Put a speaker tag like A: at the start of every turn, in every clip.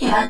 A: Yeah,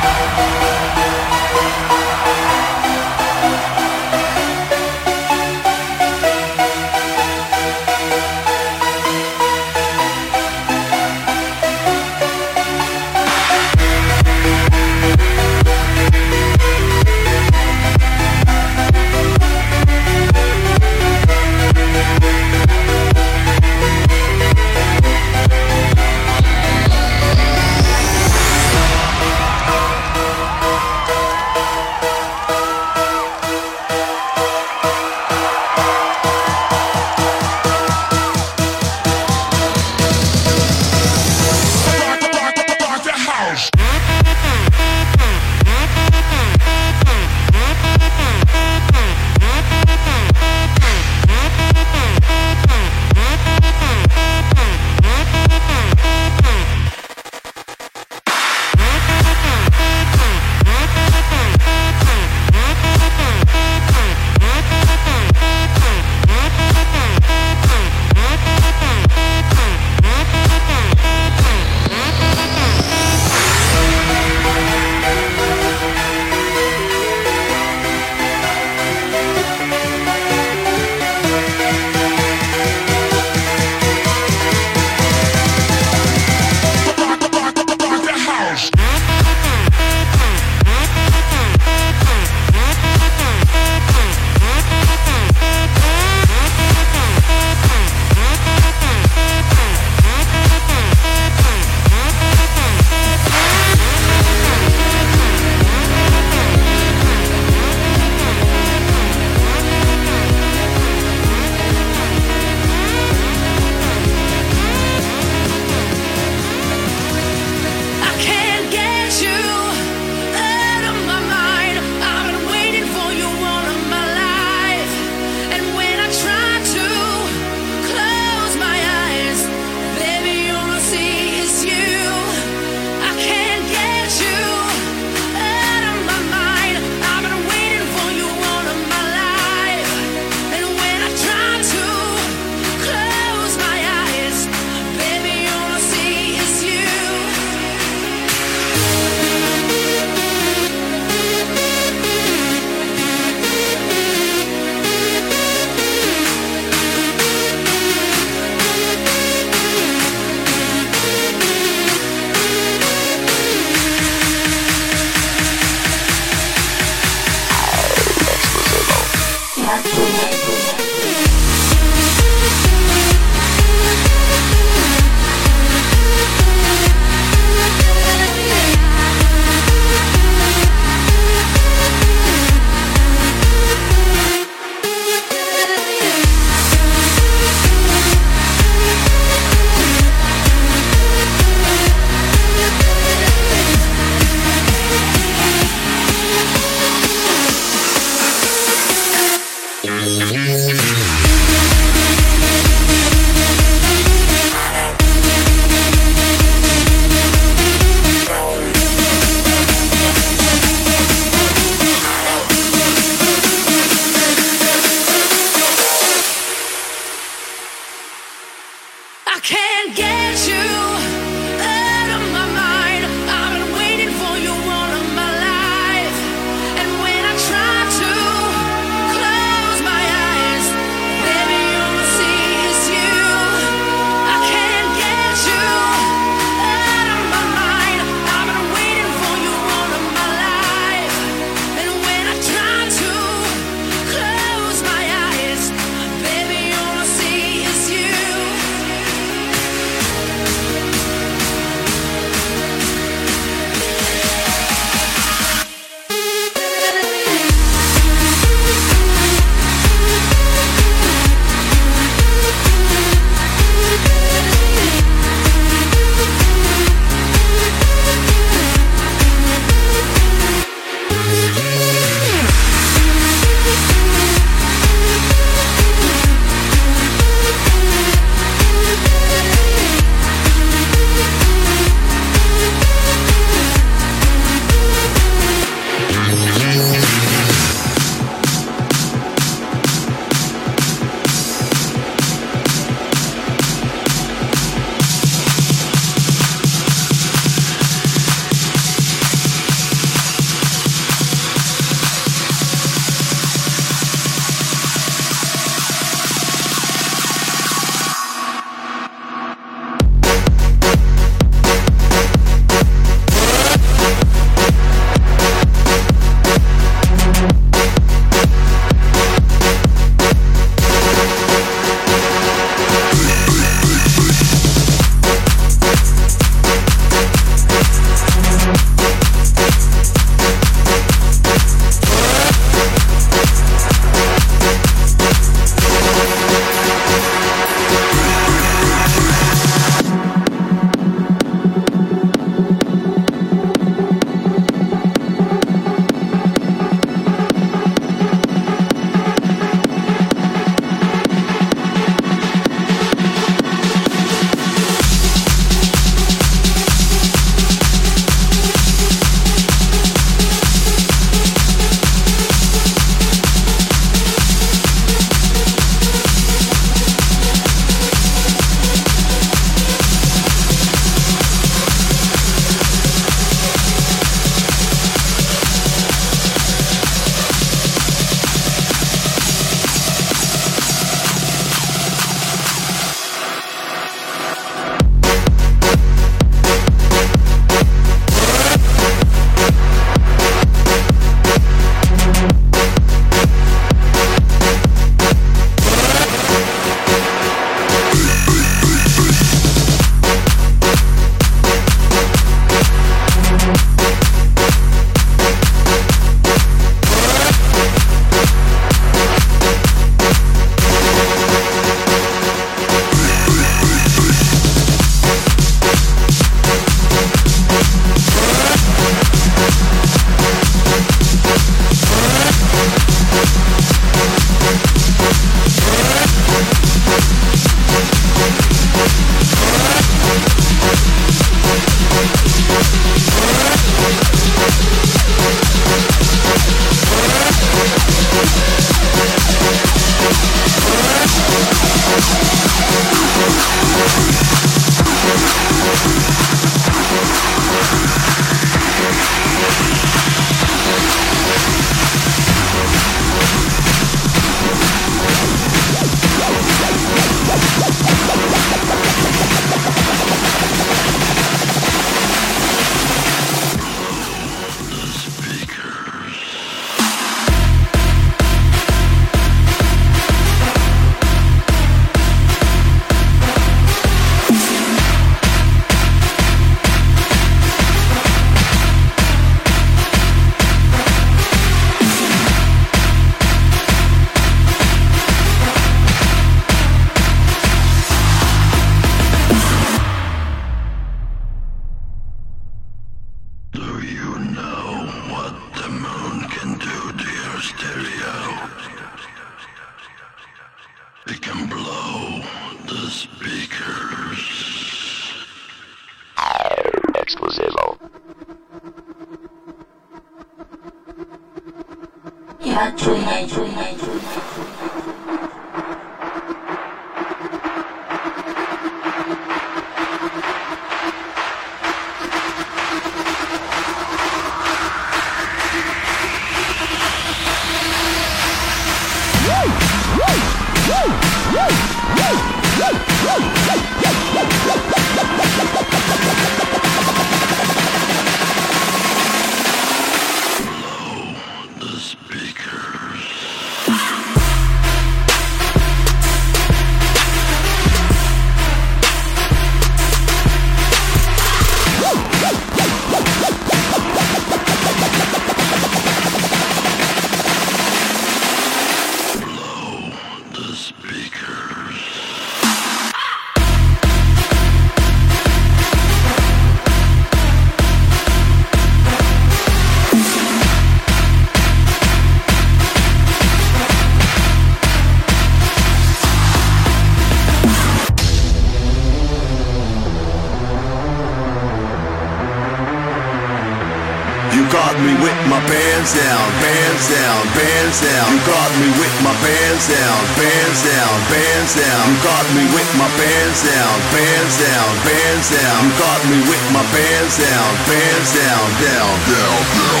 B: bands down, bands down. You got me with my bands down, bands down, bands down. You got me with my bands down, bands down, bands down. You got me with my bands down, bands down, down,
C: down, down.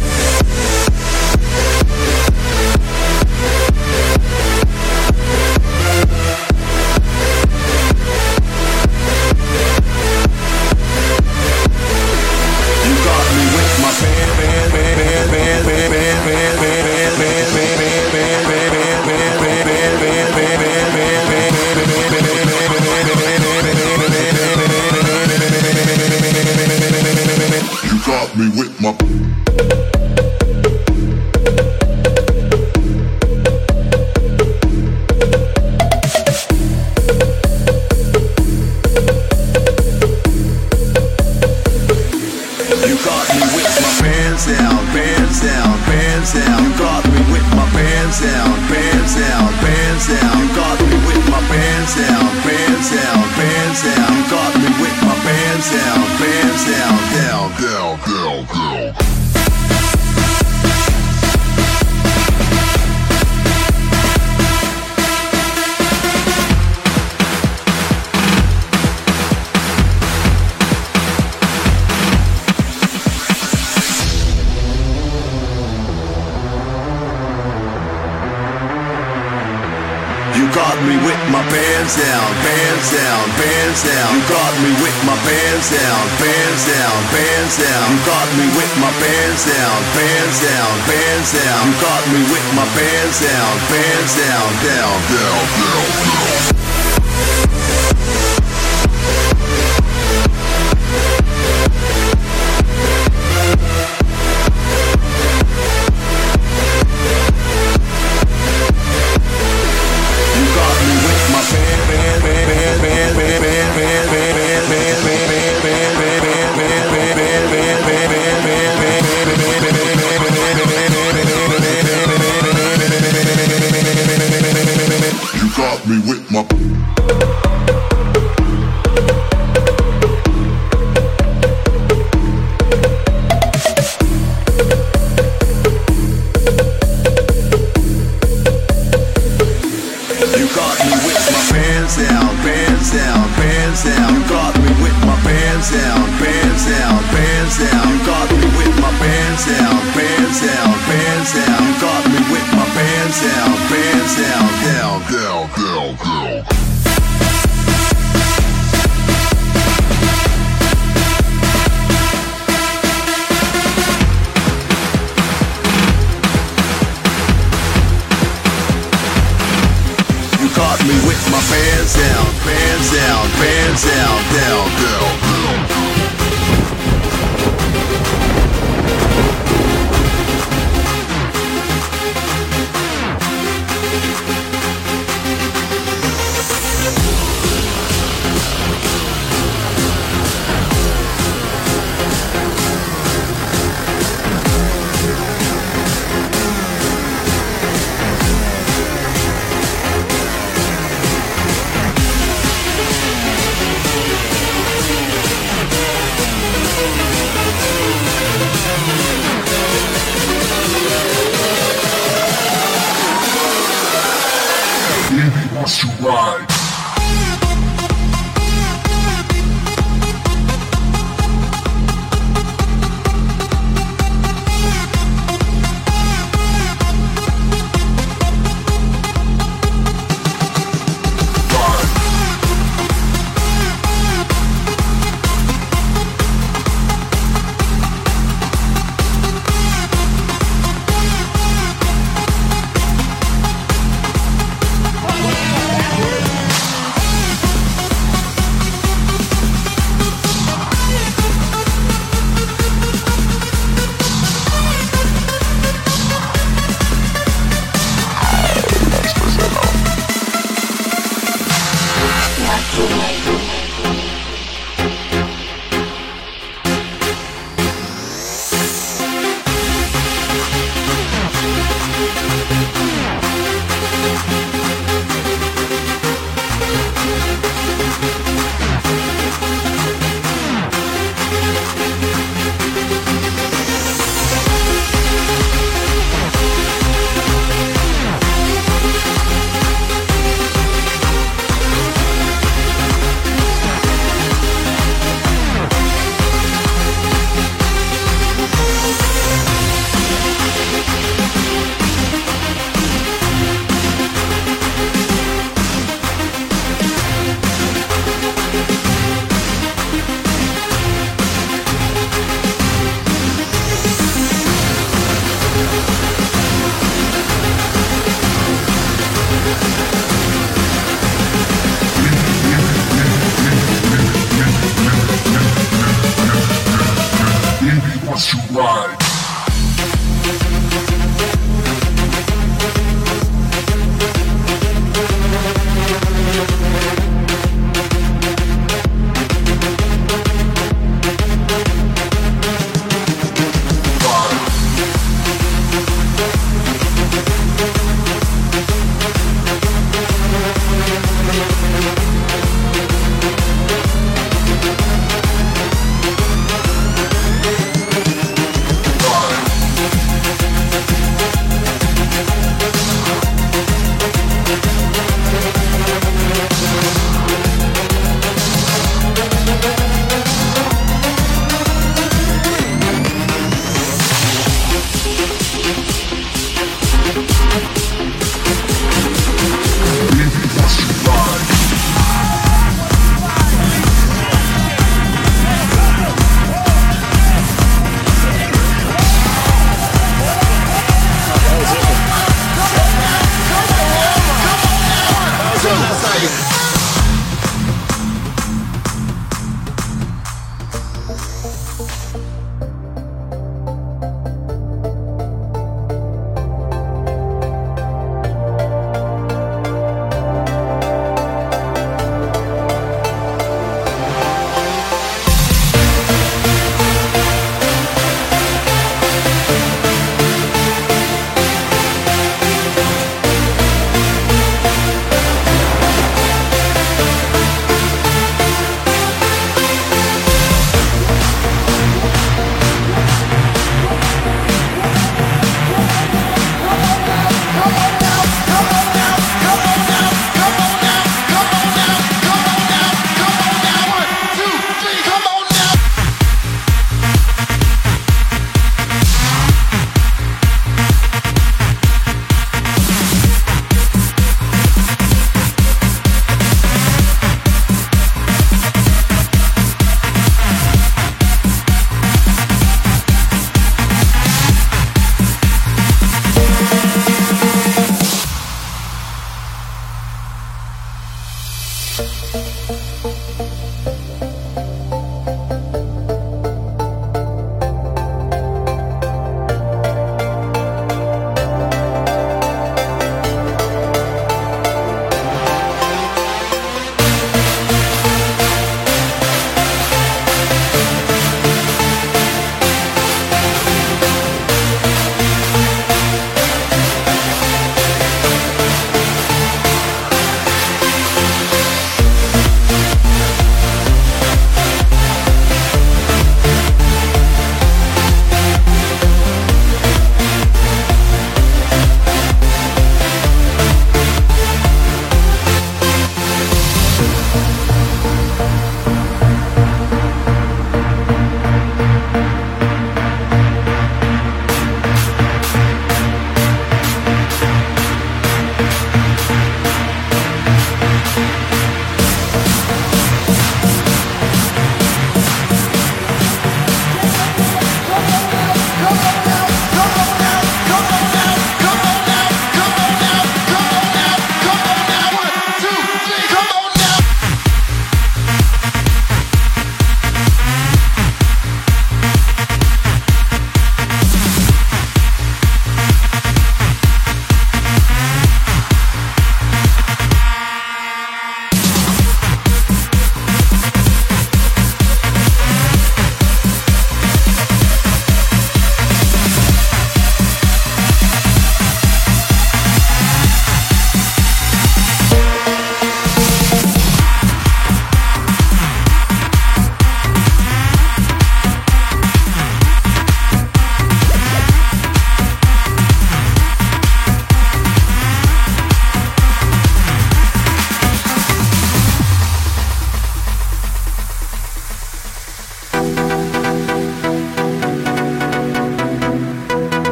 C: down.
B: bands down. You got me with my bands down, bands down, bands down. You got me with my bands down, bands down, bands down. You got me with my bands down, bands down, down,
C: down, down. down.
B: me with my pants down, pants down, pants down, down,
C: down. down.